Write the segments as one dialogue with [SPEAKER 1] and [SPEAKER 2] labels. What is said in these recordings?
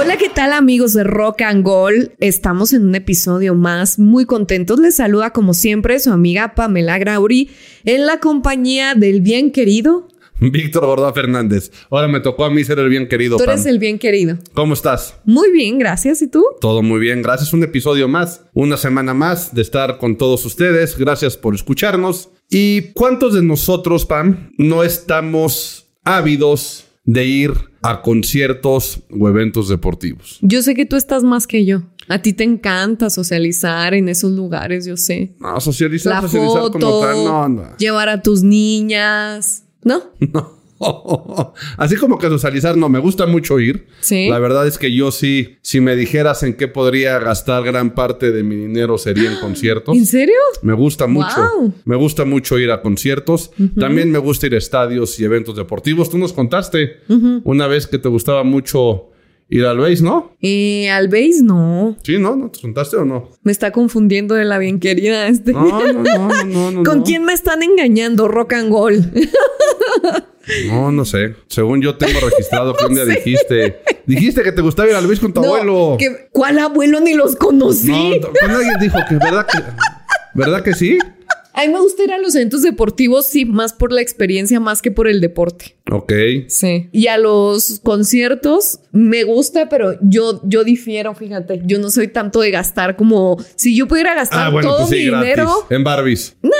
[SPEAKER 1] Hola, ¿qué tal amigos de Rock and Gold? Estamos en un episodio más, muy contentos. Les saluda como siempre su amiga Pamela Grauri en la compañía del bien querido.
[SPEAKER 2] Víctor Gordoa Fernández. Ahora me tocó a mí ser el bien querido.
[SPEAKER 1] Tú eres el bien querido.
[SPEAKER 2] ¿Cómo estás?
[SPEAKER 1] Muy bien, gracias. ¿Y tú?
[SPEAKER 2] Todo muy bien, gracias. Un episodio más, una semana más de estar con todos ustedes. Gracias por escucharnos. ¿Y cuántos de nosotros, Pam, no estamos ávidos de ir a conciertos o eventos deportivos?
[SPEAKER 1] Yo sé que tú estás más que yo. A ti te encanta socializar en esos lugares, yo sé.
[SPEAKER 2] No, socializar,
[SPEAKER 1] La
[SPEAKER 2] socializar
[SPEAKER 1] foto,
[SPEAKER 2] como tal, no, no.
[SPEAKER 1] llevar a tus niñas, ¿no?
[SPEAKER 2] No. Así como que socializar, no, me gusta mucho ir.
[SPEAKER 1] Sí.
[SPEAKER 2] La verdad es que yo sí, si me dijeras en qué podría gastar gran parte de mi dinero sería en conciertos.
[SPEAKER 1] ¿En serio?
[SPEAKER 2] Me gusta mucho.
[SPEAKER 1] Wow.
[SPEAKER 2] Me gusta mucho ir a conciertos. También me gusta ir a estadios y eventos deportivos. Tú nos contaste una vez que te gustaba mucho ir al base, ¿no?
[SPEAKER 1] Eh, al base no.
[SPEAKER 2] Sí, ¿no? ¿No te contaste o no?
[SPEAKER 1] Me está confundiendo de la bien querida este.
[SPEAKER 2] No, no, no, no, no.
[SPEAKER 1] ¿Con
[SPEAKER 2] no.
[SPEAKER 1] quién me están engañando? Rock and Gold.
[SPEAKER 2] No, no sé. Según yo tengo registrado que un día dijiste... Dijiste que te gustaba ir al base con tu
[SPEAKER 1] No,
[SPEAKER 2] abuelo.
[SPEAKER 1] ¿qué- ¿Cuál abuelo? Ni los conocí.
[SPEAKER 2] No, cuando alguien dijo que verdad que... ¿Verdad que sí?
[SPEAKER 1] A mí me gusta ir a los eventos deportivos, sí, más por la experiencia, más que por el deporte.
[SPEAKER 2] Ok.
[SPEAKER 1] Sí. Y a los conciertos me gusta, pero yo, yo difiero, fíjate. Yo no soy tanto de gastar como si yo pudiera gastar
[SPEAKER 2] Ah, bueno,
[SPEAKER 1] todo
[SPEAKER 2] pues sí,
[SPEAKER 1] mi
[SPEAKER 2] gratis.
[SPEAKER 1] dinero.
[SPEAKER 2] En Barbies.
[SPEAKER 1] No,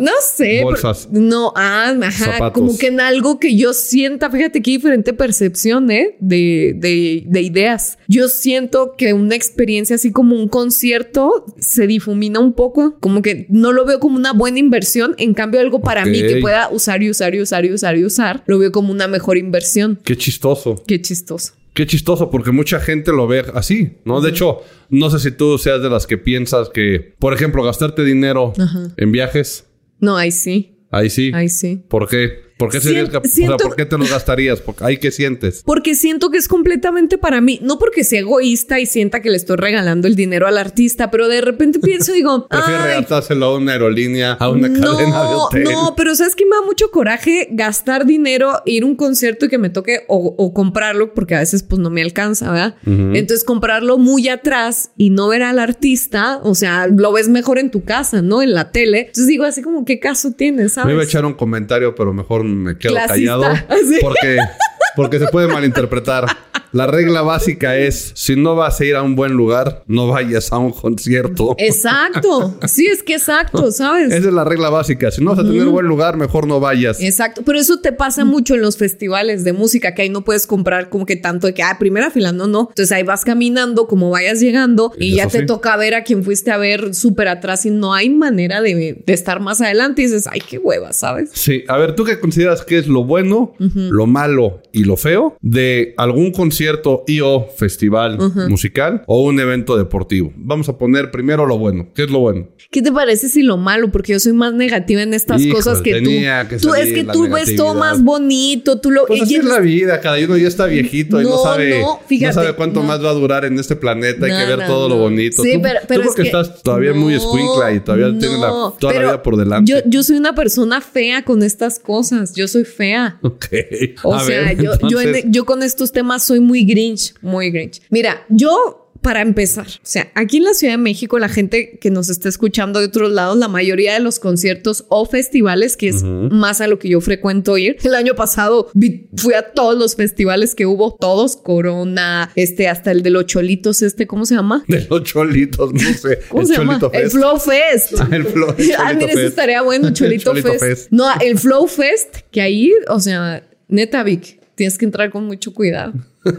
[SPEAKER 1] no sé.
[SPEAKER 2] Bolsas.
[SPEAKER 1] pero- No, ah, ajá,
[SPEAKER 2] Zapatos.
[SPEAKER 1] como que en algo que yo sienta, fíjate qué diferente percepción, ¿eh? De, de, de ideas. Yo siento que una experiencia así como un concierto se difumina un poco, como que no lo veo como una buena inversión, en cambio algo para mí que pueda usar y usar y usar y usar y usar, lo veo como una mejor inversión.
[SPEAKER 2] Qué chistoso.
[SPEAKER 1] Qué chistoso.
[SPEAKER 2] Qué chistoso, porque mucha gente lo ve así, ¿no? De hecho, no sé si tú seas de las que piensas que, por ejemplo, gastarte dinero en viajes,
[SPEAKER 1] No, ahí sí,
[SPEAKER 2] ahí sí.
[SPEAKER 1] ahí sí.
[SPEAKER 2] ¿Por qué? ¿Por qué, serías
[SPEAKER 1] Sien-
[SPEAKER 2] cap- o sea,
[SPEAKER 1] siento-
[SPEAKER 2] ¿por qué te lo gastarías? Porque ahí que sientes.
[SPEAKER 1] Porque siento que es completamente para mí, no porque sea egoísta y sienta que le estoy regalando el dinero al artista, pero de repente pienso y digo,
[SPEAKER 2] Prefieres
[SPEAKER 1] "Ay,
[SPEAKER 2] regalárselo a una aerolínea, a una cadena de
[SPEAKER 1] no,
[SPEAKER 2] hotel.
[SPEAKER 1] no, pero sabes que me da mucho coraje gastar dinero, ir a un concierto y que me toque o, o comprarlo, porque a veces pues no me alcanza, ¿verdad? Entonces comprarlo muy atrás y no ver al artista, o sea, lo ves mejor en tu casa, ¿no? En la tele. Entonces digo así como, ¿qué caso tiene,
[SPEAKER 2] Me
[SPEAKER 1] sabes?
[SPEAKER 2] iba a echar un comentario, pero mejor me quedo
[SPEAKER 1] Clasista.
[SPEAKER 2] callado. Porque, porque se puede malinterpretar. La regla básica es, si no vas a ir a un buen lugar, no vayas a un concierto.
[SPEAKER 1] Exacto. Sí, es que exacto, ¿sabes?
[SPEAKER 2] Esa es la regla básica. Si no vas a tener buen lugar, mejor no vayas.
[SPEAKER 1] Exacto, pero eso te pasa mucho en los festivales de música, que ahí no puedes comprar como que tanto de que, ah, primera fila, no, no. Entonces ahí vas caminando como vayas llegando y ya te
[SPEAKER 2] sí.
[SPEAKER 1] toca ver a quien fuiste a ver súper atrás y no hay manera de, de estar más adelante y dices, ay, qué hueva, ¿sabes?
[SPEAKER 2] Sí, a ver, ¿tú qué consideras que es lo bueno, lo malo y lo feo de algún concierto y o festival musical o un evento deportivo? Vamos a poner primero lo bueno. ¿Qué es lo bueno?
[SPEAKER 1] ¿Qué te parece si lo malo? Porque yo soy más negativa en estas
[SPEAKER 2] Híjole,
[SPEAKER 1] cosas que tú.
[SPEAKER 2] tenía que
[SPEAKER 1] tú es que tú ves todo más bonito, tú lo
[SPEAKER 2] Pues
[SPEAKER 1] y
[SPEAKER 2] así es la vida, cada uno ya está viejito y no
[SPEAKER 1] No,
[SPEAKER 2] sabe,
[SPEAKER 1] no, fíjate,
[SPEAKER 2] no sabe cuánto
[SPEAKER 1] no.
[SPEAKER 2] más va a durar en este planeta, hay
[SPEAKER 1] No,
[SPEAKER 2] que ver
[SPEAKER 1] no,
[SPEAKER 2] todo
[SPEAKER 1] no.
[SPEAKER 2] lo bonito.
[SPEAKER 1] Sí,
[SPEAKER 2] tú,
[SPEAKER 1] pero-
[SPEAKER 2] tú
[SPEAKER 1] pero es
[SPEAKER 2] porque
[SPEAKER 1] que-
[SPEAKER 2] estás todavía muy
[SPEAKER 1] No,
[SPEAKER 2] escuincla y todavía tienes la,
[SPEAKER 1] no,
[SPEAKER 2] toda la vida por delante.
[SPEAKER 1] Yo, yo soy una persona fea con estas cosas. Yo soy fea.
[SPEAKER 2] Ok.
[SPEAKER 1] O
[SPEAKER 2] A
[SPEAKER 1] sea,
[SPEAKER 2] ver,
[SPEAKER 1] yo, yo, en-
[SPEAKER 2] entonces,
[SPEAKER 1] yo con estos temas soy muy grinch, muy grinch. Mira, yo, para empezar, o sea, aquí en la Ciudad de México, la gente que nos está escuchando de otros lados, la mayoría de los conciertos o festivales, que es más a lo que yo frecuento ir. El año pasado vi- fui a todos los festivales que hubo, todos, Corona, este, hasta el de los cholitos, este, ¿cómo se llama?
[SPEAKER 2] De los cholitos, no sé.
[SPEAKER 1] ¿Cómo
[SPEAKER 2] el
[SPEAKER 1] se llama? El. Flow Fest.
[SPEAKER 2] Ah, el Flow-
[SPEAKER 1] Ah, mira, eso estaría bueno, Cholito,
[SPEAKER 2] Cholito
[SPEAKER 1] Fest.
[SPEAKER 2] Fest.
[SPEAKER 1] No, el Flow Fest, que ahí, o sea, neta, Vic, tienes que entrar con mucho cuidado.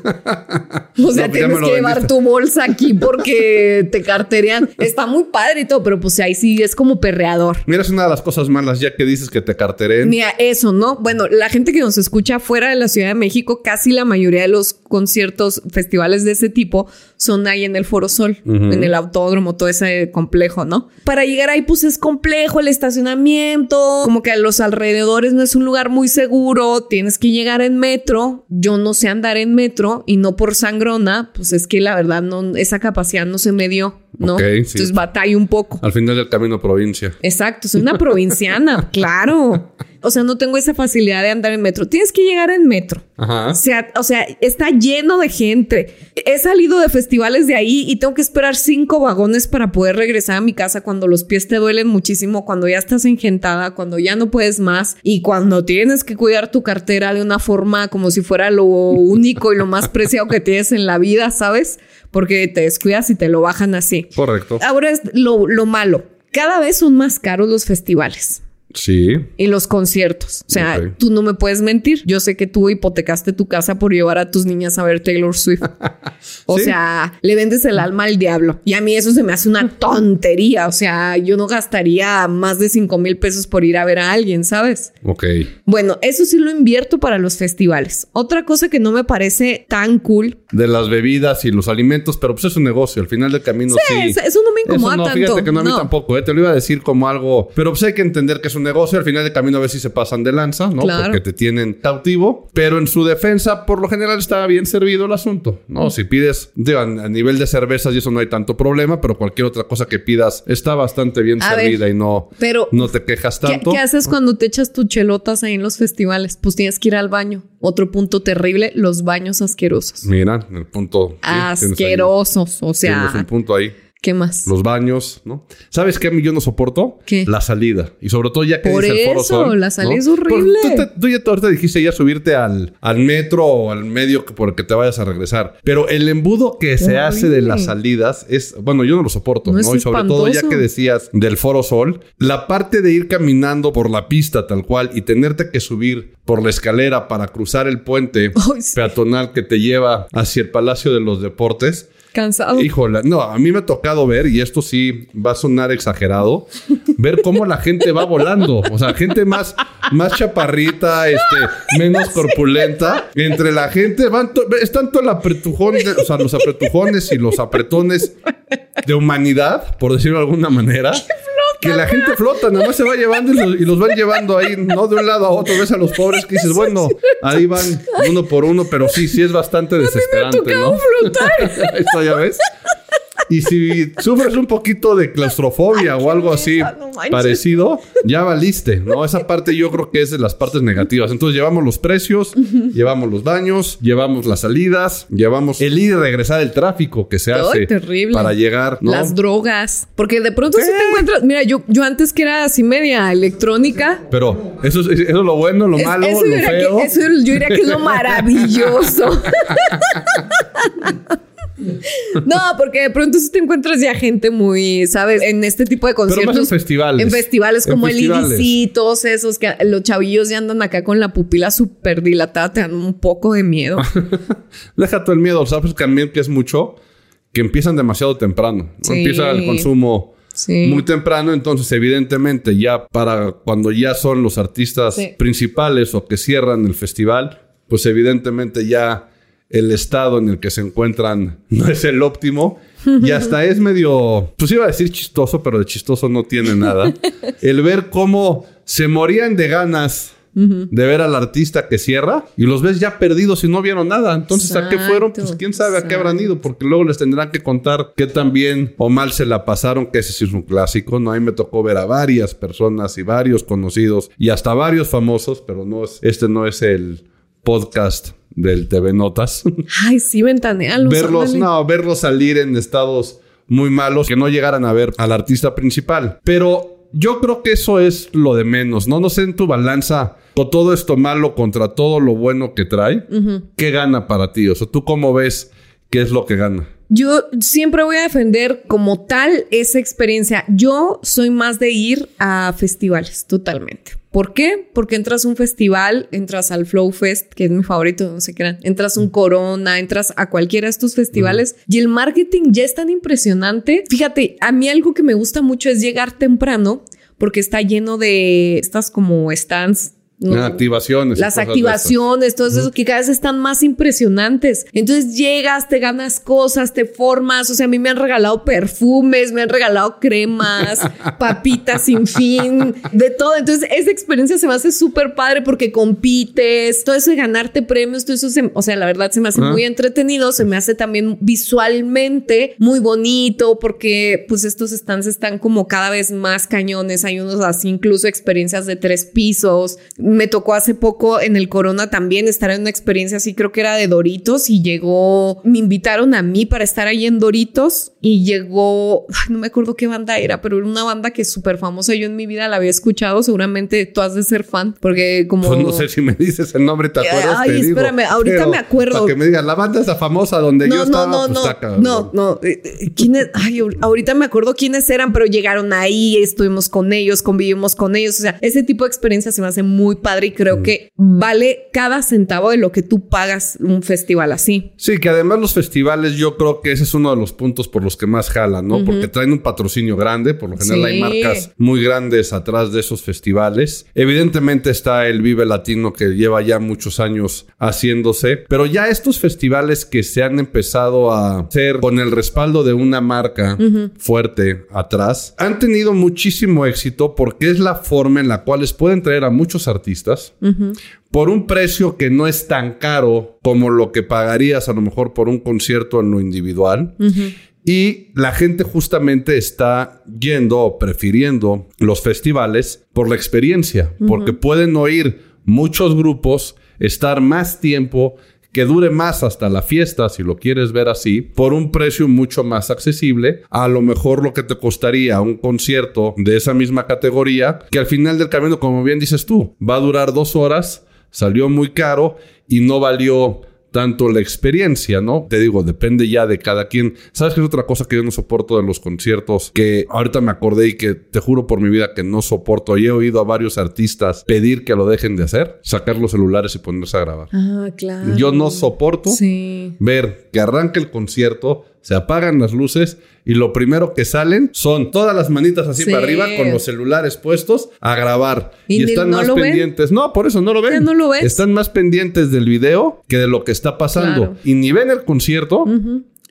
[SPEAKER 1] O sea,
[SPEAKER 2] No, pues
[SPEAKER 1] tienes que llevar
[SPEAKER 2] vendiste.
[SPEAKER 1] tu bolsa aquí porque te carterean. Está muy padre y todo, pero pues ahí sí es como perreador.
[SPEAKER 2] Mira, es una de las cosas malas ya que dices que te carteren.
[SPEAKER 1] Mira, eso, ¿no? Bueno, la gente que nos escucha fuera de la Ciudad de México, casi la mayoría de los conciertos, festivales de ese tipo son ahí en el Foro Sol, en el autódromo, todo ese complejo, ¿no? Para llegar ahí, pues es complejo el estacionamiento, como que a los alrededores no es un lugar muy seguro, tienes que llegar en metro. Yo no sé andar en metro y no por sangrona, pues es que la verdad no, esa capacidad no se me dio, ¿no?
[SPEAKER 2] Ok, sí.
[SPEAKER 1] Entonces batalla un poco.
[SPEAKER 2] Al final del camino provincia.
[SPEAKER 1] Exacto, soy una provinciana, claro. O sea, no tengo esa facilidad de andar en metro. Tienes que llegar en metro.
[SPEAKER 2] Ajá.
[SPEAKER 1] O sea, o sea, está lleno de gente. He salido de festivales de ahí y tengo que esperar cinco vagones para poder regresar a mi casa cuando los pies te duelen muchísimo, cuando ya estás engentada, cuando ya no puedes más y cuando tienes que cuidar tu cartera de una forma como si fuera lo único y lo más preciado que tienes en la vida, ¿sabes? Porque te descuidas y te lo bajan así.
[SPEAKER 2] Correcto.
[SPEAKER 1] Ahora es lo, lo malo. Cada vez son más caros los festivales.
[SPEAKER 2] Sí.
[SPEAKER 1] Y los conciertos. O sea, tú no me puedes mentir. Yo sé que tú hipotecaste tu casa por llevar a tus niñas a ver Taylor Swift. O
[SPEAKER 2] Sí.
[SPEAKER 1] sea, le vendes el alma al diablo. Y a mí eso se me hace una tontería. O sea, yo no gastaría más de 5 mil pesos por ir a ver a alguien, ¿sabes?
[SPEAKER 2] Ok.
[SPEAKER 1] Bueno, eso sí lo invierto para los festivales. Otra cosa que no me parece tan cool.
[SPEAKER 2] De las bebidas y los alimentos, pero pues es un negocio. Al final del camino sí.
[SPEAKER 1] Es- eso no me incomoda
[SPEAKER 2] Eso no,
[SPEAKER 1] tanto.
[SPEAKER 2] fíjate que no a mí
[SPEAKER 1] No.
[SPEAKER 2] tampoco, ¿eh? te lo iba a decir como algo, pero pues hay que entender que es un negocio, al final del camino a ver si se pasan de lanza, ¿no?
[SPEAKER 1] Claro.
[SPEAKER 2] Porque te tienen cautivo, pero en su defensa, por lo general está bien servido el asunto, ¿no? Si pides, digo, a nivel de cervezas y eso no hay tanto problema, pero cualquier otra cosa que pidas está bastante bien
[SPEAKER 1] A ver,
[SPEAKER 2] servida y no,
[SPEAKER 1] pero-
[SPEAKER 2] no te quejas
[SPEAKER 1] ¿Qué,
[SPEAKER 2] tanto.
[SPEAKER 1] qué haces cuando te echas tus chelotas ahí en los festivales? Pues tienes que ir al baño. Otro punto terrible, los baños asquerosos.
[SPEAKER 2] Mira, el punto. sí, ahí-.
[SPEAKER 1] O
[SPEAKER 2] Tienes un
[SPEAKER 1] sea,
[SPEAKER 2] punto ahí.
[SPEAKER 1] ¿Qué más?
[SPEAKER 2] Los baños, ¿no? ¿Sabes qué a mí yo no soporto?
[SPEAKER 1] ¿Qué?
[SPEAKER 2] La salida. Y sobre todo ya que
[SPEAKER 1] Por
[SPEAKER 2] dice el Foro
[SPEAKER 1] eso,
[SPEAKER 2] Sol,
[SPEAKER 1] la salida
[SPEAKER 2] ¿no?
[SPEAKER 1] es horrible.
[SPEAKER 2] Tú, te- tú ya ahorita dijiste ya subirte al, al metro o al medio por el que te vayas a regresar. Pero el embudo que se hace de las salidas es... Bueno, yo no lo soporto,
[SPEAKER 1] No,
[SPEAKER 2] ¿no? Y sobre todo ya que decías del Foro Sol, la parte de ir caminando por la pista tal cual y tenerte que subir por la escalera para cruzar el puente
[SPEAKER 1] sí.
[SPEAKER 2] peatonal que te lleva hacia el Palacio de los Deportes...
[SPEAKER 1] Cansado.
[SPEAKER 2] Híjole, no, a mí me ha tocado ver, y esto sí va a sonar exagerado, ver cómo la gente va volando. O sea, gente más, más chaparrita, este, menos corpulenta. Entre la gente van, to- es tanto el apretujón, de- o sea, los apretujones y los apretones de humanidad, por decirlo de alguna manera. Que la gente flota, nada más se va llevando y los, y los van llevando ahí, no de un lado a otro. Ves a los pobres que dices, bueno, ahí van uno por uno, pero sí, sí es bastante desesperante, ¿no?
[SPEAKER 1] flotar.
[SPEAKER 2] Ya ves. Y si sufres un poquito de claustrofobia o algo así
[SPEAKER 1] no manches.
[SPEAKER 2] parecido, ya valiste, ¿no? Esa parte yo creo que es de las partes negativas. Entonces llevamos los precios, llevamos los baños, llevamos las salidas, llevamos el ir y regresar el tráfico que se
[SPEAKER 1] Ay,
[SPEAKER 2] hace
[SPEAKER 1] terrible.
[SPEAKER 2] para llegar, ¿no?
[SPEAKER 1] Las drogas. Porque de pronto si te encuentras. Mira, yo, yo antes que era así media electrónica.
[SPEAKER 2] Pero eso es, eso es lo bueno, lo
[SPEAKER 1] es-
[SPEAKER 2] malo,
[SPEAKER 1] eso,
[SPEAKER 2] lo feo.
[SPEAKER 1] que, eso yo diría que es lo maravilloso. No, porque de pronto si te encuentras ya gente muy, ¿sabes? En este tipo de
[SPEAKER 2] Pero
[SPEAKER 1] conciertos.
[SPEAKER 2] más en festivales.
[SPEAKER 1] En festivales
[SPEAKER 2] En
[SPEAKER 1] como
[SPEAKER 2] festivales.
[SPEAKER 1] el EDC, todos esos que los chavillos ya andan acá con la pupila súper dilatada, te dan un poco de miedo.
[SPEAKER 2] Deja todo el miedo, ¿sabes? También que es mucho que empiezan demasiado temprano. ¿no?
[SPEAKER 1] Sí.
[SPEAKER 2] Empieza el consumo
[SPEAKER 1] Sí.
[SPEAKER 2] muy temprano, entonces evidentemente ya para cuando ya son los artistas
[SPEAKER 1] Sí.
[SPEAKER 2] principales o que cierran el festival, pues evidentemente ya el estado en el que se encuentran no es el óptimo y hasta es medio, pues iba a decir chistoso, pero de chistoso no tiene nada. el ver cómo se morían de ganas de ver al artista que cierra y los ves ya perdidos y no vieron nada. Entonces, ¿a qué fueron? Pues
[SPEAKER 1] Exacto,
[SPEAKER 2] quién sabe a qué habrán
[SPEAKER 1] exacto.
[SPEAKER 2] ido, porque luego les tendrán que contar qué tan bien o mal se la pasaron, que ese sí es un clásico. No, a mí me tocó ver a varias personas y varios conocidos y hasta varios famosos, pero no es, este no es el podcast del TV Notas.
[SPEAKER 1] Ay, sí, ventanealos.
[SPEAKER 2] verlos,
[SPEAKER 1] ándale.
[SPEAKER 2] no, verlos salir en estados muy malos que no llegaran a ver al artista principal. Pero yo creo que eso es lo de menos, ¿no? No sé en tu balanza con todo esto malo contra todo lo bueno que trae, ¿qué gana para ti? O sea, ¿tú cómo ves qué es lo que gana?
[SPEAKER 1] Yo siempre voy a defender como tal esa experiencia. Yo soy más de ir a festivales, totalmente. ¿Por qué? Porque entras a un festival, entras al Flow Fest, que es mi favorito, no sé qué entras a un Corona, entras a cualquiera de estos festivales y el marketing ya es tan impresionante. Fíjate, a mí algo que me gusta mucho es llegar temprano porque está lleno de estas como stands
[SPEAKER 2] Las activaciones.
[SPEAKER 1] Las activaciones, todo eso que cada vez están más impresionantes. Entonces llegas, te ganas cosas, te formas. O sea, a mí me han regalado perfumes, me han regalado cremas, papitas sin fin, de todo. Entonces, esa experiencia se me hace súper padre porque compites, todo eso de ganarte premios, todo eso, o sea, la verdad se me hace muy entretenido, se me hace también visualmente muy bonito porque pues estos stands están como cada vez más cañones. Hay unos así, incluso experiencias de tres pisos me tocó hace poco en el Corona también estar en una experiencia así, creo que era de Doritos y llegó, me invitaron a mí para estar ahí en Doritos y llegó, no me acuerdo qué banda era, pero era una banda que es súper famosa, yo en mi vida la había escuchado, seguramente tú has de ser fan, porque como...
[SPEAKER 2] Pues no sé si me dices el nombre, ¿te acuerdas?
[SPEAKER 1] Ay, espérame, ahorita me acuerdo.
[SPEAKER 2] Para que me digas, la banda esa famosa donde yo estaba,
[SPEAKER 1] no, no, pues, no, no, no, eh, eh, ¿quiénes? Ay, ahorita me acuerdo quiénes eran, pero llegaron ahí, estuvimos con ellos, convivimos con ellos, o sea, ese tipo de experiencia se me hace muy padre y creo mm. que vale cada centavo de lo que tú pagas un festival así.
[SPEAKER 2] Sí, que además los festivales yo creo que ese es uno de los puntos por los que más jalan, ¿no? Porque traen un patrocinio grande, por lo general hay marcas muy grandes atrás de esos festivales. Evidentemente está el Vive Latino que lleva ya muchos años haciéndose, pero ya estos festivales que se han empezado a hacer con el respaldo de una marca fuerte atrás, han tenido muchísimo éxito porque es la forma en la cual les pueden traer a muchos artistas por un precio que no es tan caro como lo que pagarías a lo mejor por un concierto en lo individual. Y la gente justamente está yendo o prefiriendo los festivales por la experiencia, porque pueden oír muchos grupos, estar más tiempo, que dure más hasta la fiesta, si lo quieres ver así, por un precio mucho más accesible, a lo mejor lo que te costaría un concierto de esa misma categoría, que al final del camino, como bien dices tú, va a durar dos horas, salió muy caro y no valió tanto la experiencia, ¿no? Te digo, depende ya de cada quien. ¿Sabes qué es otra cosa que yo no soporto de los conciertos? Que ahorita me acordé y que te juro por mi vida que no soporto. Y he oído a varios artistas pedir que lo dejen de hacer, sacar los celulares y ponerse a grabar.
[SPEAKER 1] Ah, claro.
[SPEAKER 2] Yo no soporto ver que arranque el concierto, se apagan las luces y lo primero que salen son todas las manitas así para arriba con los celulares puestos a grabar. Y, están más pendientes. No, por eso no lo ven.
[SPEAKER 1] no lo ves.
[SPEAKER 2] Están más pendientes del video que de lo que está pasando. Y ni ven el concierto.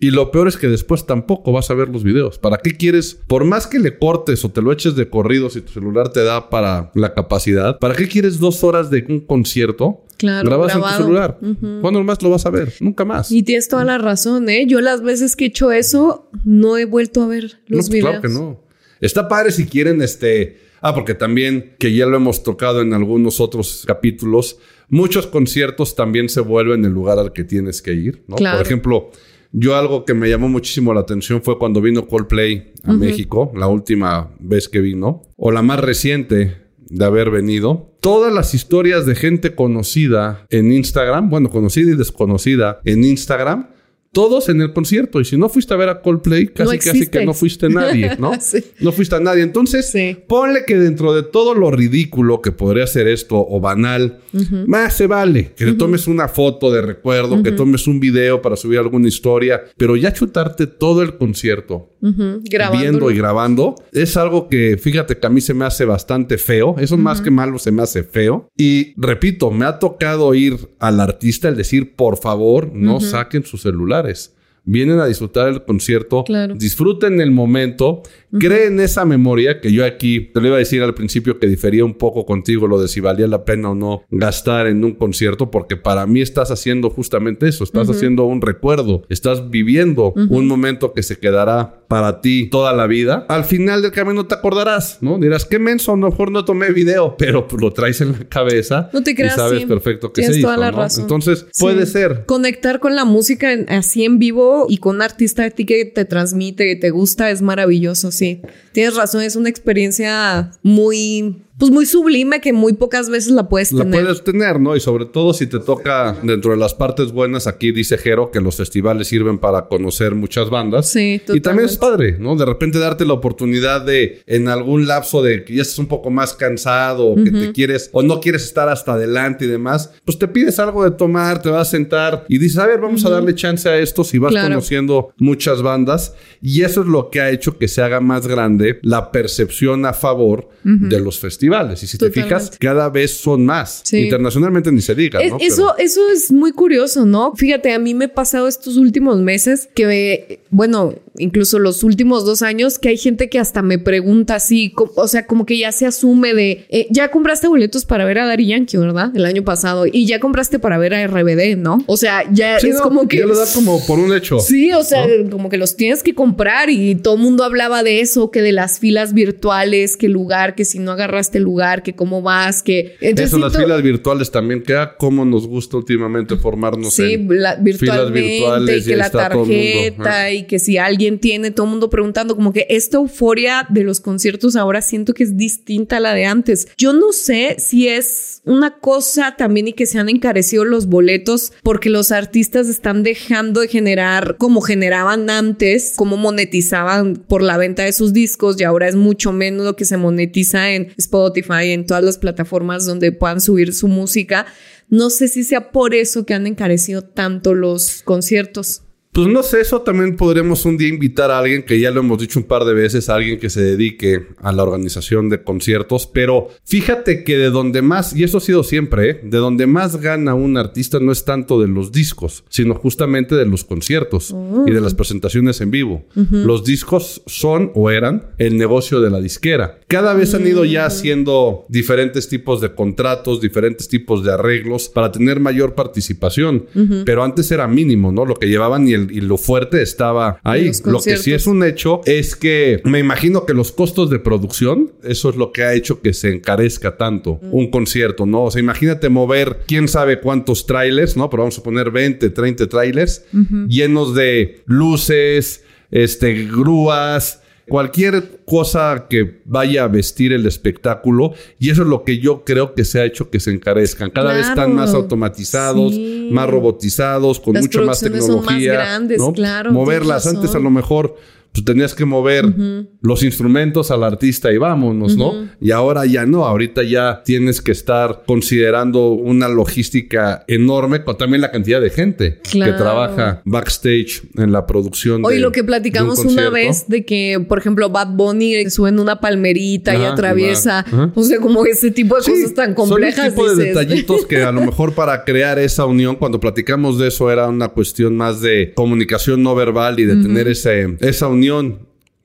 [SPEAKER 2] Y lo peor es que después tampoco vas a ver los videos. ¿Para qué quieres? Por más que le cortes o te lo eches de corrido si tu celular te da para la capacidad, ¿para qué quieres dos horas de un concierto? Claro, grabas en tu celular. ¿Cuándo más lo vas a ver? Nunca más.
[SPEAKER 1] Y tienes toda la razón, ¿eh? Yo las veces que he hecho eso, no he vuelto a ver los pues videos.
[SPEAKER 2] Claro que no. Está padre si quieren, este... Ah, porque también, que ya lo hemos tocado en algunos otros capítulos, muchos conciertos también se vuelven el lugar al que tienes que ir, ¿no? Por ejemplo, yo algo que me llamó muchísimo la atención fue cuando vino Coldplay a México, la última vez que vino, o la más reciente de haber venido. Todas las historias de gente conocida en Instagram, bueno, conocida y desconocida en Instagram, todos en el concierto. Y si no fuiste a ver a Coldplay, casi casi que no fuiste nadie, ¿no? No fuiste a nadie. Entonces, ponle que dentro de todo lo ridículo que podría ser esto o banal, más se vale que te tomes una foto de recuerdo, que tomes un video para subir alguna historia, pero ya chutarte todo el concierto viendo y grabando es algo que fíjate que a mí se me hace bastante feo. Eso más que malo se me hace feo. Y repito, me ha tocado ir al artista el decir, por favor, no saquen su celular Vienen a disfrutar el concierto, disfruten el momento, creen esa memoria que yo aquí te lo iba a decir al principio que difería un poco contigo lo de si valía la pena o no gastar en un concierto, porque para mí estás haciendo justamente eso, estás haciendo un recuerdo, estás viviendo un momento que se quedará para ti toda la vida. Al final del camino te acordarás, ¿no? Dirás, qué menso, a lo mejor no tomé video, pero lo traes en la cabeza
[SPEAKER 1] no te creas,
[SPEAKER 2] y sabes perfecto que se hizo, Entonces, puede ser.
[SPEAKER 1] Conectar con la música así en vivo y con un artista de ti que te transmite, que te gusta, es maravilloso, sí. Tienes razón, es una experiencia muy pues muy sublime que muy pocas veces la puedes tener.
[SPEAKER 2] La puedes tener, ¿no? Y sobre todo si te toca dentro de las partes buenas, aquí dice Jero que los festivales sirven para conocer muchas bandas.
[SPEAKER 1] Sí,
[SPEAKER 2] totalmente. Y también es padre, ¿no? De repente darte la oportunidad de en algún lapso de que ya estás un poco más cansado o que te quieres o no quieres estar hasta adelante y demás, pues te pides algo de tomar, te vas a sentar y dices, a ver, vamos a darle chance a esto si vas conociendo muchas bandas. Y eso es lo que ha hecho que se haga más grande la percepción a favor de los festivales festivales. Y si te fijas, cada vez son más. Internacionalmente ni se diga.
[SPEAKER 1] ¿no? Eso, eso es muy curioso, ¿no? Fíjate, a mí me ha pasado estos últimos meses que, bueno, incluso los últimos dos años, que hay gente que hasta me pregunta así, o sea, como que ya se asume de, eh, ya compraste boletos para ver a Dari Yankee, ¿verdad? El año pasado. Y ya compraste para ver a RBD, ¿no? O sea, ya es como que...
[SPEAKER 2] Ya lo da como por un hecho.
[SPEAKER 1] Sí, o sea, como que los tienes que comprar y todo el mundo hablaba de eso, que de las filas virtuales, que lugar, que si no agarraste lugar, que cómo vas, que...
[SPEAKER 2] Entonces, eso, las filas virtuales también, que cómo nos gusta últimamente formarnos
[SPEAKER 1] sí, en virtualmente, filas virtuales y que la tarjeta y que si alguien tiene, todo el mundo preguntando, como que esta euforia de los conciertos ahora siento que es distinta a la de antes. Yo no sé si es una cosa también y que se han encarecido los boletos porque los artistas están dejando de generar como generaban antes, como monetizaban por la venta de sus discos y ahora es mucho menos lo que se monetiza en Spotify, en todas las plataformas donde puedan subir su música. No sé si sea por eso que han encarecido tanto los conciertos.
[SPEAKER 2] Pues no sé, eso también podremos un día invitar a alguien que ya lo hemos dicho un par de veces, a alguien que se dedique a la organización de conciertos, pero fíjate que de donde más, y eso ha sido siempre, ¿eh? de donde más gana un artista no es tanto de los discos, sino justamente de los conciertos y de las presentaciones en vivo. Los discos son o eran el negocio de la disquera. Cada vez han ido ya mm. haciendo diferentes tipos de contratos, diferentes tipos de arreglos para tener mayor participación, pero antes era mínimo, ¿no? Lo que llevaban y el y lo fuerte estaba ahí. Lo que sí es un hecho es que me imagino que los costos de producción, eso es lo que ha hecho que se encarezca tanto mm. un concierto, ¿no? O sea, imagínate mover quién sabe cuántos trailers, ¿no? Pero vamos a poner 20, 30 trailers llenos de luces, este, grúas, cualquier cosa que vaya a vestir el espectáculo y eso es lo que yo creo que se ha hecho que se encarezcan. Cada vez están más automatizados, más robotizados, con mucho más tecnología. más grandes, claro. Moverlas antes a lo mejor pues tenías que mover los instrumentos al artista y vámonos, ¿no? Y ahora ya no, ahorita ya tienes que estar considerando una logística enorme con también la cantidad de gente que trabaja backstage en la producción.
[SPEAKER 1] Hoy lo que platicamos una vez de que, por ejemplo, Bad Bunny sube en una palmerita y atraviesa, o sea, como ese tipo de cosas tan complejas.
[SPEAKER 2] Son tipo de detallitos que a lo mejor para crear esa unión, cuando platicamos de eso, era una cuestión más de comunicación no verbal y de tener ese, esa unión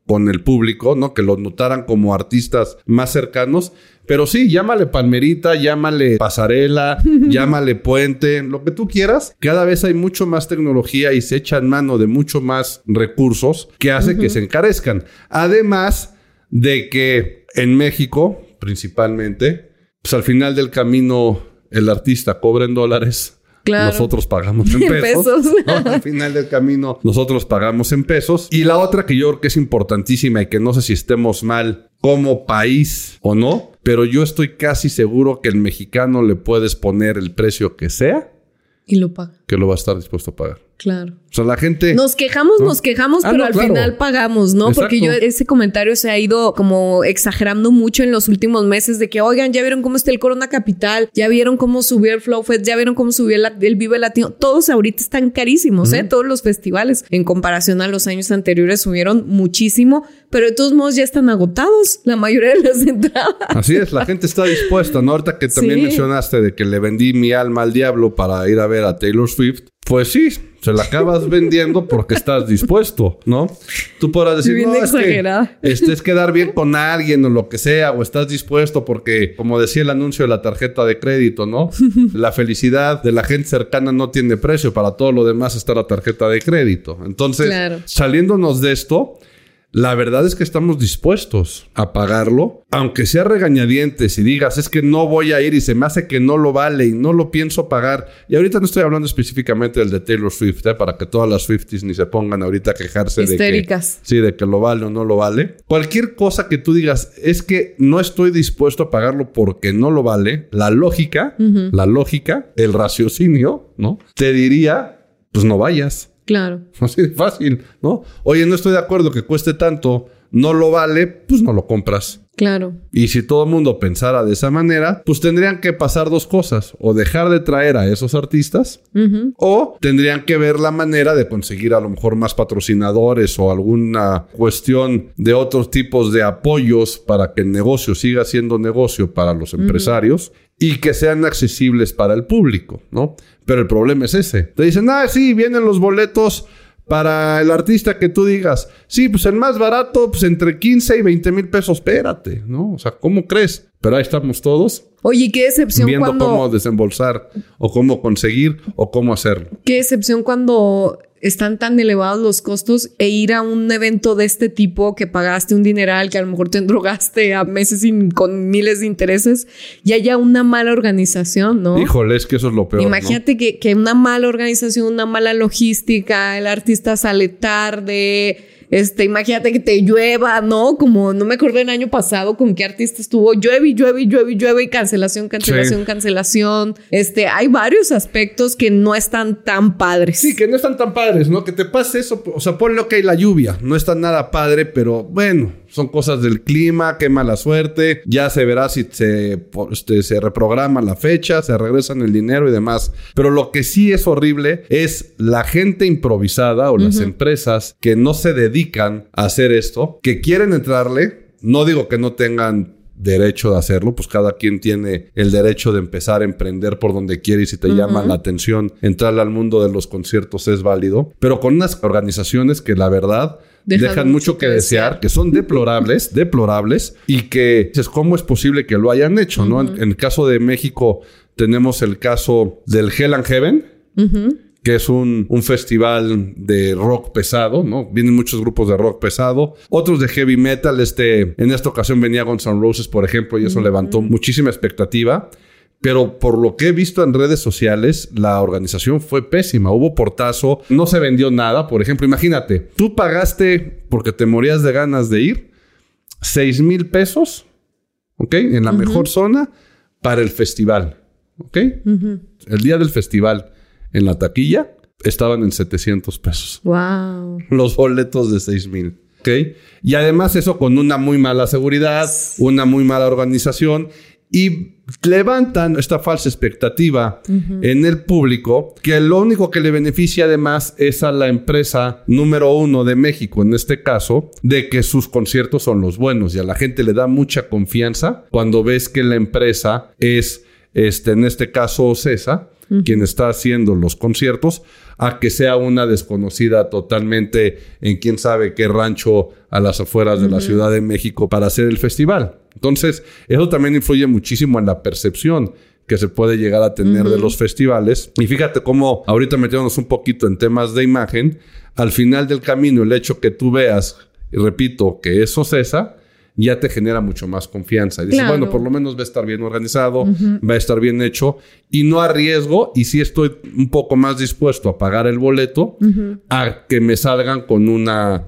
[SPEAKER 2] con el público, ¿no? Que los notaran como artistas más cercanos. Pero sí, llámale palmerita, llámale pasarela, llámale puente, lo que tú quieras. Cada vez hay mucho más tecnología y se echa en mano de mucho más recursos que hace que se encarezcan. Además de que en México, principalmente, pues al final del camino el artista cobra en dólares nosotros pagamos en pesos. Al final del camino, nosotros pagamos en pesos. Y la otra que yo creo que es importantísima y que no sé si estemos mal como país o no, pero yo estoy casi seguro que el mexicano le puedes poner el precio que sea.
[SPEAKER 1] Y lo paga.
[SPEAKER 2] Que lo va a estar dispuesto a pagar.
[SPEAKER 1] Claro.
[SPEAKER 2] O sea, la gente.
[SPEAKER 1] Nos quejamos, nos quejamos, ah, pero al final pagamos, ¿no? Porque yo, ese comentario se ha ido como exagerando mucho en los últimos meses de que, oigan, ya vieron cómo está el Corona Capital, ya vieron cómo subió el Flow Fest, ya vieron cómo subió el, Vive Latino. Todos ahorita están carísimos, ¿eh? Todos los festivales, en comparación a los años anteriores, subieron muchísimo, pero de todos modos ya están agotados la mayoría de las entradas.
[SPEAKER 2] Así es, la gente está dispuesta, ¿no? Ahorita que también mencionaste de que le vendí mi alma al diablo para ir a ver a Taylor Swift. Pues sí, se la acabas vendiendo porque estás dispuesto, ¿no? Tú podrás decir, no, es que, este, es quedar bien con alguien o lo que sea, o estás dispuesto porque, como decía el anuncio de la tarjeta de crédito, ¿no? La felicidad de la gente cercana no tiene precio, para todo lo demás está la tarjeta de crédito. Entonces, saliéndonos de esto, la verdad es que estamos dispuestos a pagarlo, aunque sea regañadientes y digas, es que no voy a ir y se me hace que no lo vale y no lo pienso pagar. Y ahorita no estoy hablando específicamente del de Taylor Swift, ¿eh? para que todas las Swifties ni se pongan ahorita a quejarse de que, sí, de que lo vale o no lo vale. Cualquier cosa que tú digas, es que no estoy dispuesto a pagarlo porque no lo vale, la lógica, la lógica, el raciocinio, ¿no? Te diría, pues no vayas.
[SPEAKER 1] Claro.
[SPEAKER 2] Así de fácil, ¿no? Oye, no estoy de acuerdo que cueste tanto, no lo vale, pues no lo compras.
[SPEAKER 1] Claro.
[SPEAKER 2] Y si todo el mundo pensara de esa manera, pues tendrían que pasar dos cosas. O dejar de traer a esos artistas, o tendrían que ver la manera de conseguir a lo mejor más patrocinadores o alguna cuestión de otros tipos de apoyos para que el negocio siga siendo negocio para los empresarios y que sean accesibles para el público, ¿no? Pero el problema es ese. Te dicen, ah, sí, vienen los boletos para el artista que tú digas, sí, pues el más barato, pues entre 15 y 20 mil pesos, espérate, ¿no? O sea, ¿cómo crees? Pero ahí estamos todos.
[SPEAKER 1] Oye, qué excepción
[SPEAKER 2] viendo cómo desembolsar o cómo conseguir o cómo hacerlo.
[SPEAKER 1] Qué excepción cuando están tan elevados los costos e ir a un evento de este tipo que pagaste un dineral, que a lo mejor te endrogaste a meses con miles de intereses y haya una mala organización, ¿no?
[SPEAKER 2] Híjole, es que eso es lo peor.
[SPEAKER 1] Imagínate que, que una mala organización, una mala logística, el artista sale tarde este, imagínate que te llueva, ¿no? Como no me acuerdo el año pasado con qué artista estuvo, llueve y llueve y llueve y llueve y cancelación, cancelación, cancelación. Este, hay varios aspectos que no están tan padres.
[SPEAKER 2] Sí, que no están tan padres, ¿no? Que te pase eso, o sea, ponle que hay la lluvia, no está nada padre, pero bueno, son cosas del clima, qué mala suerte. Ya se verá si se, este, se reprograma la fecha, se regresan el dinero y demás. Pero lo que sí es horrible es la gente improvisada o las empresas que no se dedican a hacer esto, que quieren entrarle. No digo que no tengan derecho de hacerlo, pues cada quien tiene el derecho de empezar a emprender por donde quiere y si te llama la atención entrar al mundo de los conciertos es válido, pero con unas organizaciones que la verdad dejan, mucho que desear, que son deplorables, deplorables, y que es cómo es posible que lo hayan hecho, ¿no? En, el caso de México tenemos el caso del Hell and Heaven, que es un, festival de rock pesado, ¿no? Vienen muchos grupos de rock pesado, otros de heavy metal, este, en esta ocasión venía Guns N' Roses, por ejemplo, y eso levantó muchísima expectativa. Pero por lo que he visto en redes sociales, la organización fue pésima. Hubo portazo, no se vendió nada. Por ejemplo, imagínate, tú pagaste porque te morías de ganas de ir 6 mil pesos, ¿ok? En la mejor zona para el festival, ¿ok? El día del festival en la taquilla estaban en 700 pesos.
[SPEAKER 1] Wow.
[SPEAKER 2] Los boletos de 6 mil. ¿Ok? Y además eso con una muy mala seguridad, una muy mala organización y levantan esta falsa expectativa en el público que lo único que le beneficia además es a la empresa número uno de México, en este caso, de que sus conciertos son los buenos y a la gente le da mucha confianza cuando ves que la empresa es, este, en este caso, CESA, quien está haciendo los conciertos, a que sea una desconocida totalmente en quién sabe qué rancho a las afueras de la Ciudad de México para hacer el festival. Entonces, eso también influye muchísimo en la percepción que se puede llegar a tener de los festivales. Y fíjate cómo ahorita metiéndonos un poquito en temas de imagen, al final del camino el hecho que tú veas, y repito, que eso cesa, ya te genera mucho más confianza. Y dices, bueno, por lo menos va a estar bien organizado, va a estar bien hecho y no arriesgo y sí estoy un poco más dispuesto a pagar el boleto a que me salgan con una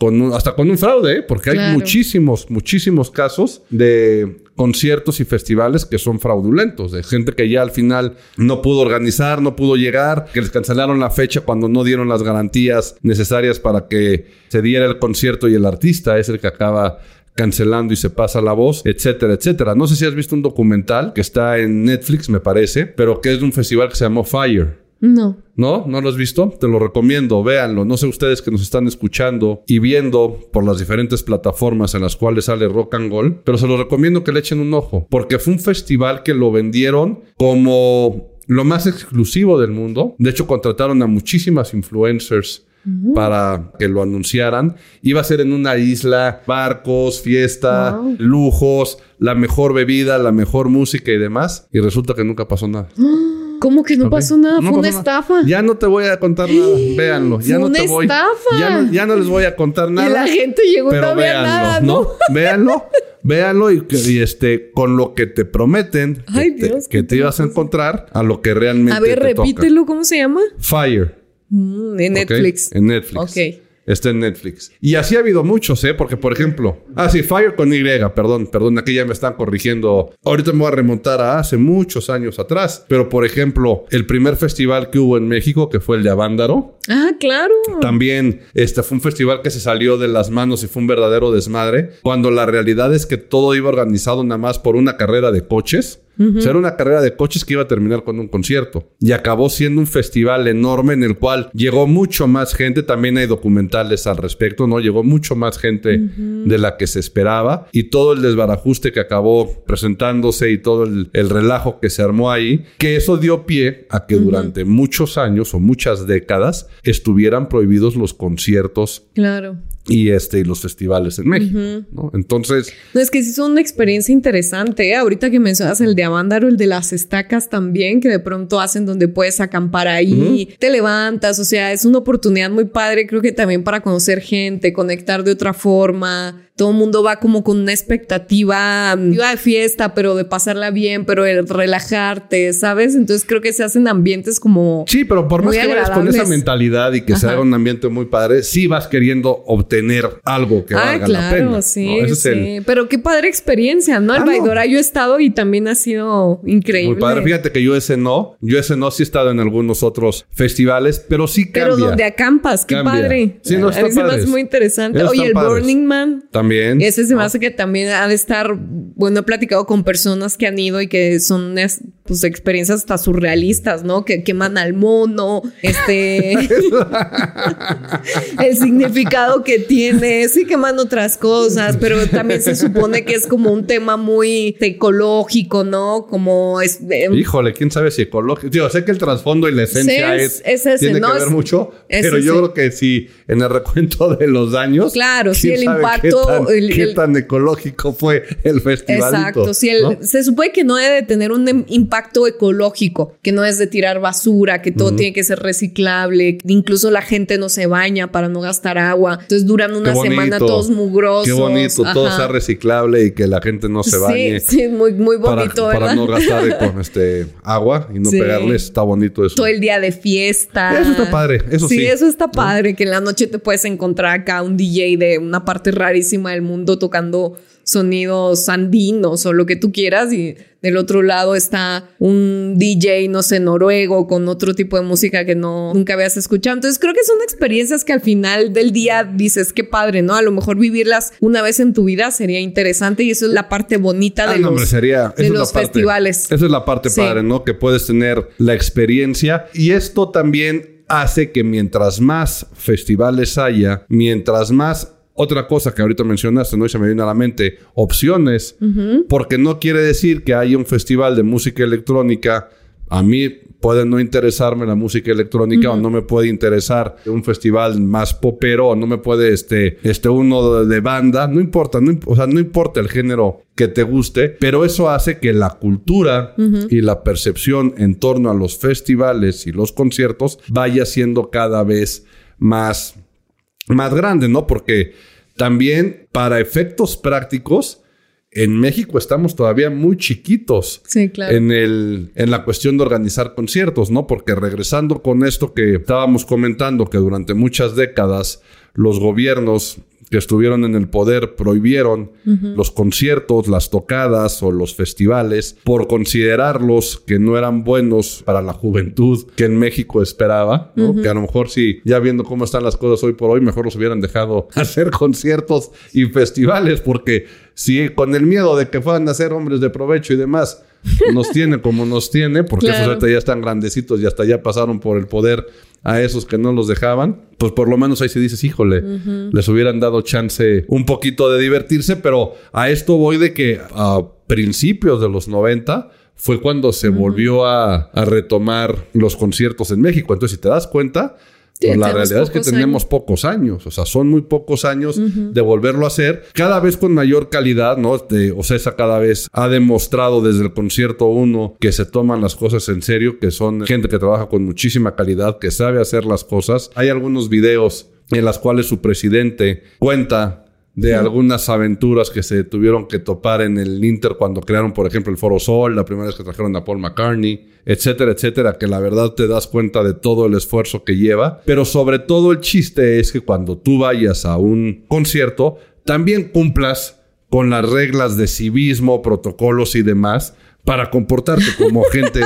[SPEAKER 2] con hasta con un fraude, ¿eh? porque hay muchísimos, muchísimos casos de conciertos y festivales que son fraudulentos, de gente que ya al final no pudo organizar, no pudo llegar, que les cancelaron la fecha cuando no dieron las garantías necesarias para que se diera el concierto y el artista es el que acaba cancelando y se pasa la voz, etcétera, etcétera. No sé si has visto un documental que está en Netflix, me parece, pero que es de un festival que se llamó Fire.
[SPEAKER 1] No.
[SPEAKER 2] ¿No? ¿No lo has visto? Te lo recomiendo, véanlo. No sé ustedes que nos están escuchando y viendo por las diferentes plataformas en las cuales sale Rock and Roll, pero se lo recomiendo que le echen un ojo, porque fue un festival que lo vendieron como lo más exclusivo del mundo. De hecho, contrataron a muchísimas influencers para que lo anunciaran. Iba a ser en una isla, barcos, fiesta, lujos, la mejor bebida, la mejor música y demás. Y resulta que nunca pasó nada.
[SPEAKER 1] ¿Cómo que no pasó nada? Fue una estafa.
[SPEAKER 2] Ya no te voy a contar nada. Véanlo. Ya no te voy. Ya no, ya no les voy a contar nada.
[SPEAKER 1] Y la gente llegó pero véanlo, nada, ¿no?
[SPEAKER 2] Véanlo. véanlo y, este con lo que te prometen que, te, ibas a encontrar a lo que realmente
[SPEAKER 1] A ver, repítelo, ¿cómo se llama?
[SPEAKER 2] Fire.
[SPEAKER 1] Mm, en Netflix.
[SPEAKER 2] En Netflix.
[SPEAKER 1] Ok.
[SPEAKER 2] Está en Netflix. Y así ha habido muchos, ¿eh? Porque, por ejemplo, ah, sí, Fire con Y, perdón, perdón, aquí ya me están corrigiendo. Ahorita me voy a remontar a hace muchos años atrás. Pero, por ejemplo, el primer festival que hubo en México, que fue el de Avándaro.
[SPEAKER 1] Ah, claro.
[SPEAKER 2] También este fue un festival que se salió de las manos y fue un verdadero desmadre. Cuando la realidad es que todo iba organizado nada más por una carrera de coches. O sea, era una carrera de coches que iba a terminar con un concierto. Y acabó siendo un festival enorme en el cual llegó mucho más gente. También hay documentales al respecto, ¿no? Llegó mucho más gente de la que se esperaba. Y todo el desbarajuste que acabó presentándose y todo el, el relajo que se armó ahí, que eso dio pie a que durante muchos años o muchas décadas estuvieran prohibidos los conciertos
[SPEAKER 1] Claro.
[SPEAKER 2] Y este y los festivales en México, ¿no? Entonces,
[SPEAKER 1] No, es que sí es una experiencia interesante. ¿eh? Ahorita que mencionas el de Avándaro, el de las estacas también, que de pronto hacen donde puedes acampar ahí, te levantas, o sea, es una oportunidad muy padre, creo que también para conocer gente, conectar de otra forma. Todo el mundo va como con una expectativa, mm, iba de fiesta, pero de pasarla bien, pero de relajarte, ¿sabes? Entonces creo que se hacen ambientes como...
[SPEAKER 2] sí, pero por más que vayas con esa mentalidad y que se
[SPEAKER 1] Ajá.
[SPEAKER 2] haga un ambiente muy padre, sí vas queriendo obtener algo que
[SPEAKER 1] Ah,
[SPEAKER 2] valga
[SPEAKER 1] claro,
[SPEAKER 2] la pena.
[SPEAKER 1] sí,
[SPEAKER 2] ¿no? Ese es
[SPEAKER 1] sí.
[SPEAKER 2] el-
[SPEAKER 1] Pero qué padre experiencia, ¿no? El
[SPEAKER 2] Ah, no.
[SPEAKER 1] Baidora yo he estado y también ha sido increíble.
[SPEAKER 2] Muy padre. Fíjate que yo ese no. Yo ese no sí he estado en algunos otros festivales, pero sí cambia.
[SPEAKER 1] Pero donde acampas, qué
[SPEAKER 2] Cambia.
[SPEAKER 1] padre.
[SPEAKER 2] Sí, no,
[SPEAKER 1] a
[SPEAKER 2] está
[SPEAKER 1] se me
[SPEAKER 2] padre.
[SPEAKER 1] hace muy interesante.
[SPEAKER 2] Esos
[SPEAKER 1] Oye, el
[SPEAKER 2] padres.
[SPEAKER 1] Burning Man.
[SPEAKER 2] También.
[SPEAKER 1] Ese se me
[SPEAKER 2] ¿no?
[SPEAKER 1] hace que también ha de estar, bueno, he platicado con personas que han ido y que son es- pues experiencias hasta surrealistas, ¿no? Que queman al mono, este, el significado que tiene, sí queman otras cosas, pero también se supone que es como un tema muy ecológico, ¿no? Como es, eh,
[SPEAKER 2] Híjole, quién sabe si ecológico. Digo, sé que el trasfondo y la esencia
[SPEAKER 1] Sí,
[SPEAKER 2] es,
[SPEAKER 1] es ese,
[SPEAKER 2] tiene
[SPEAKER 1] ¿no?
[SPEAKER 2] que ver
[SPEAKER 1] Es-
[SPEAKER 2] mucho,
[SPEAKER 1] es
[SPEAKER 2] pero yo creo que sí, en el recuento de los daños.
[SPEAKER 1] Claro, sí, el impacto,
[SPEAKER 2] tan,
[SPEAKER 1] el-
[SPEAKER 2] qué
[SPEAKER 1] el-
[SPEAKER 2] tan ecológico fue el festival.
[SPEAKER 1] Exacto, sí, el- se supone que no debe de tener un em- impacto ecológico, que no es de tirar basura, que todo tiene que ser reciclable, incluso la gente no se baña para no gastar agua, entonces duran una semana todos mugrosos.
[SPEAKER 2] Qué bonito, todo sea reciclable y que la gente no se bañe.
[SPEAKER 1] Sí, sí, muy, muy
[SPEAKER 2] Para,
[SPEAKER 1] bonito,
[SPEAKER 2] para
[SPEAKER 1] ¿verdad?
[SPEAKER 2] no gastar con este agua y no
[SPEAKER 1] Sí.
[SPEAKER 2] pegarles, está bonito eso.
[SPEAKER 1] Todo el día de fiesta.
[SPEAKER 2] Eso está padre, eso sí.
[SPEAKER 1] eso está padre, que en la noche te puedes encontrar acá un DJ de una parte rarísima del mundo tocando sonidos andinos o lo que tú quieras y del otro lado está un DJ, no sé, noruego con otro tipo de música que no nunca habías escuchado. Entonces creo que son experiencias que al final del día dices, qué padre, ¿no? A lo mejor vivirlas una vez en tu vida sería interesante y eso es la parte bonita
[SPEAKER 2] Ah,
[SPEAKER 1] de
[SPEAKER 2] no,
[SPEAKER 1] los,
[SPEAKER 2] sería,
[SPEAKER 1] de los
[SPEAKER 2] parte-
[SPEAKER 1] festivales.
[SPEAKER 2] Esa es la parte
[SPEAKER 1] Sí.
[SPEAKER 2] padre, ¿no? Que puedes tener la experiencia y esto también hace que mientras más festivales haya, mientras más otra cosa que ahorita mencionaste, ¿no? Y se me viene a la mente, opciones, porque no quiere decir que haya un festival de música electrónica. A mí puede no interesarme la música electrónica o no me puede interesar un festival más popero o no me puede este, este uno de, de banda. No importa, no, o sea, no importa el género que te guste, pero eso hace que la cultura y la percepción en torno a los festivales y los conciertos vaya siendo cada vez más más grande, ¿no? Porque también para efectos prácticos, en México estamos todavía muy chiquitos
[SPEAKER 1] Sí, claro.
[SPEAKER 2] en, el, en la cuestión de organizar conciertos, ¿no? Porque regresando con esto que estábamos comentando, que durante muchas décadas los gobiernos que estuvieron en el poder prohibieron los conciertos, las tocadas o los festivales por considerarlos que no eran buenos para la juventud que en México esperaba, ¿no? Que a lo mejor si ya viendo cómo están las cosas hoy por hoy, mejor los hubieran dejado hacer conciertos y festivales, porque si con el miedo de que fueran a ser hombres de provecho y demás, nos tiene como nos tiene, porque esos
[SPEAKER 1] Claro.
[SPEAKER 2] ahorita ya están grandecitos y hasta ya pasaron por el poder a esos que no los dejaban, pues por lo menos ahí se dices, híjole, les hubieran dado chance un poquito de divertirse, pero a esto voy de que a principios de los 90 fue cuando se volvió a, a retomar los conciertos en México. Entonces, si te das cuenta, pues la realidad es que tenemos pocos años, o sea, son muy pocos años de volverlo a hacer, cada vez con mayor calidad, ¿no? Este, Ocesa cada vez ha demostrado desde el concierto 1 que se toman las cosas en serio, que son gente que trabaja con muchísima calidad, que sabe hacer las cosas. Hay algunos videos en las cuales su presidente cuenta de algunas aventuras que se tuvieron que topar en el Inter cuando crearon, por ejemplo, el Foro Sol, la primera vez que trajeron a Paul McCartney, etcétera, etcétera, que la verdad te das cuenta de todo el esfuerzo que lleva. Pero sobre todo el chiste es que cuando tú vayas a un concierto, también cumplas con las reglas de civismo, protocolos y demás para comportarte como gente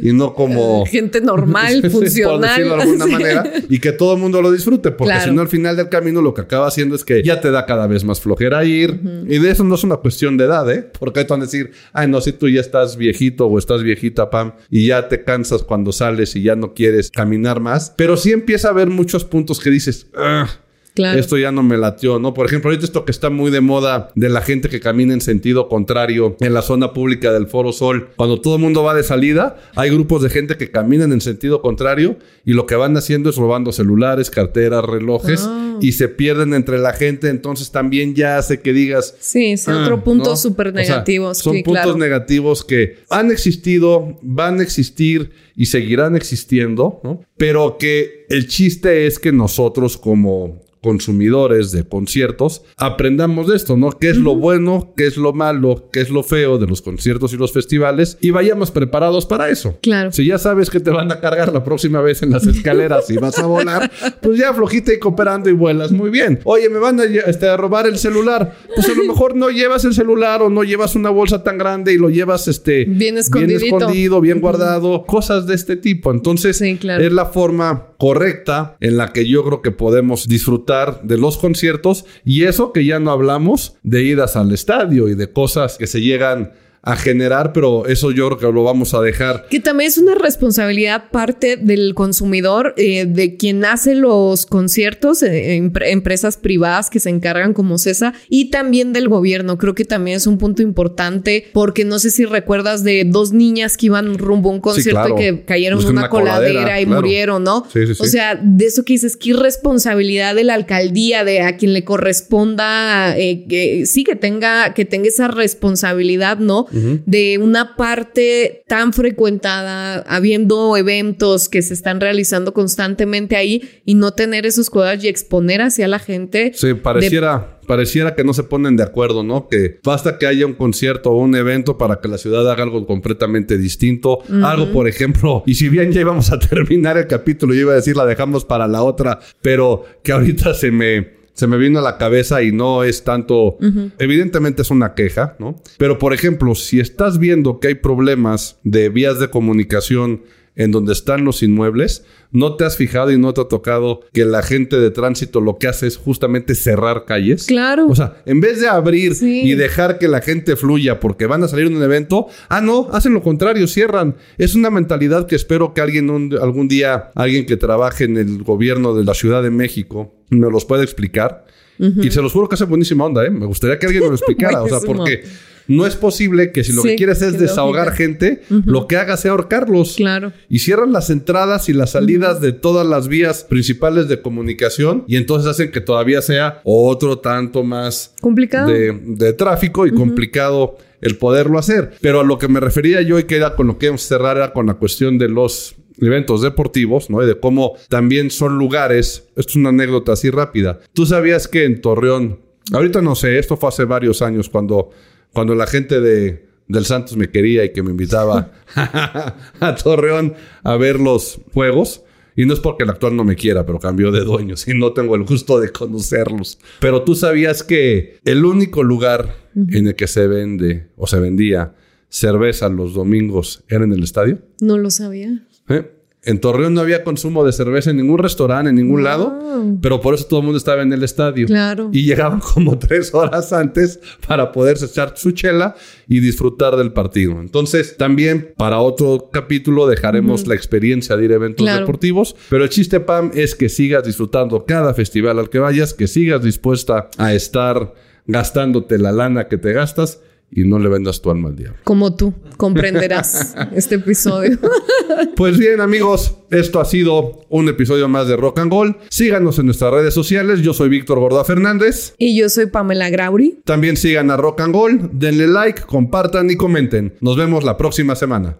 [SPEAKER 2] y no como
[SPEAKER 1] gente normal, funcional. por decirlo
[SPEAKER 2] de alguna manera, y que todo el mundo lo disfrute, porque si no al final del camino lo que acaba haciendo es que ya te da cada vez más flojera ir, y de eso no es una cuestión de edad, ¿eh? Porque hay que decir, ay, no, si tú ya estás viejito o estás viejita, Pam, y ya te cansas cuando sales y ya no quieres caminar más, pero sí empieza a haber muchos puntos que dices, ah, esto ya no me latió, ¿no? Por ejemplo, ahorita esto que está muy de moda de la gente que camina en sentido contrario en la zona pública del Foro Sol. Cuando todo el mundo va de salida, hay grupos de gente que caminan en sentido contrario y lo que van haciendo es robando celulares, carteras, relojes ah. y se pierden entre la gente. Entonces también ya hace que digas.
[SPEAKER 1] Sí, es otro ah, punto súper negativo.
[SPEAKER 2] son puntos negativos que han existido, van a existir y seguirán existiendo, ¿no? Pero que el chiste es que nosotros como consumidores de conciertos, aprendamos de esto, ¿no? ¿Qué es lo bueno, qué es lo malo, qué es lo feo de los conciertos y los festivales? Y vayamos preparados para eso.
[SPEAKER 1] Claro.
[SPEAKER 2] Si ya sabes que te van a cargar la próxima vez en las escaleras y vas a volar, pues ya flojita y cooperando y vuelas muy bien. Oye, me van a, este, robar el celular. Pues a lo mejor no llevas el celular o no llevas una bolsa tan grande y lo llevas este,
[SPEAKER 1] bien,
[SPEAKER 2] escondido, bien guardado, cosas de este tipo. Entonces, es la forma correcta en la que yo creo que podemos disfrutar de los conciertos y eso que ya no hablamos de idas al estadio y de cosas que se llegan a generar, pero eso yo creo que lo vamos a dejar.
[SPEAKER 1] Que también es una responsabilidad parte del consumidor, eh, de quien hace los conciertos, eh, empresas privadas que se encargan como CESA y también del gobierno. Creo que también es un punto importante porque no sé si recuerdas de dos niñas que iban rumbo a un concierto y que cayeron en una, coladera, y murieron, ¿no? o sea, de eso que dices, qué irresponsabilidad de la alcaldía, de a quien le corresponda, eh, que sí que tenga, que tenga esa responsabilidad, ¿no? De una parte tan frecuentada, habiendo eventos que se están realizando constantemente ahí y no tener esos cuidados y exponer hacia la gente.
[SPEAKER 2] Sí, pareciera. Pareciera que no se ponen de acuerdo, ¿no? Que basta que haya un concierto o un evento para que la ciudad haga algo completamente distinto. Algo, por ejemplo, y si bien ya íbamos a terminar el capítulo, yo iba a decir la dejamos para la otra, pero que ahorita se me, se me vino a la cabeza y no es tanto, evidentemente es una queja, ¿no? Pero por ejemplo, si estás viendo que hay problemas de vías de comunicación en donde están los inmuebles, ¿no te has fijado y no te ha tocado que la gente de tránsito lo que hace es justamente cerrar calles?
[SPEAKER 1] Claro.
[SPEAKER 2] O sea, en vez de abrir y dejar que la gente fluya porque van a salir en un evento, ah, no, hacen lo contrario, cierran. Es una mentalidad que espero que alguien algún día, alguien que trabaje en el gobierno de la Ciudad de México, me los pueda explicar. Y se los juro que hace buenísima onda, ¿eh? Me gustaría que alguien me lo explicara. o sea, porque no es posible que si lo que quieres es desahogar gente, lo que haga sea ahorcarlos.
[SPEAKER 1] Claro.
[SPEAKER 2] Y cierran las entradas y las salidas de todas las vías principales de comunicación y entonces hacen que todavía sea otro tanto más
[SPEAKER 1] complicado
[SPEAKER 2] de, tráfico y complicado el poderlo hacer. Pero a lo que me refería yo y que era con lo que íbamos a cerrar era con la cuestión de los eventos deportivos, ¿no? Y de cómo también son lugares. Esto es una anécdota así rápida. ¿Tú sabías que en Torreón, ahorita no sé, esto fue hace varios años cuando cuando la gente de, del Santos me quería y que me invitaba a Torreón a ver los juegos. Y no es porque el actual no me quiera, pero cambió de dueños y no tengo el gusto de conocerlos. Pero tú sabías que el único lugar en el que se vende o se vendía cerveza los domingos era en el estadio.
[SPEAKER 1] No lo sabía.
[SPEAKER 2] ¿Eh? En Torreón no había consumo de cerveza en ningún restaurante, en ningún lado, pero por eso todo el mundo estaba en el estadio.
[SPEAKER 1] Claro.
[SPEAKER 2] Y llegaban como tres horas antes para poderse echar su chela y disfrutar del partido. Entonces, también para otro capítulo dejaremos la experiencia de ir a eventos deportivos, pero el chiste, Pam, es que sigas disfrutando cada festival al que vayas, que sigas dispuesta a estar gastándote la lana que te gastas y no le vendas tu alma al diablo.
[SPEAKER 1] Como tú comprenderás este episodio.
[SPEAKER 2] pues bien, amigos, esto ha sido un episodio más de Rock and Gold. Síganos en nuestras redes sociales. Yo soy Víctor Gorda Fernández.
[SPEAKER 1] Y yo soy Pamela Grauri.
[SPEAKER 2] También sigan a Rock and Gold. Denle like, compartan y comenten. Nos vemos la próxima semana.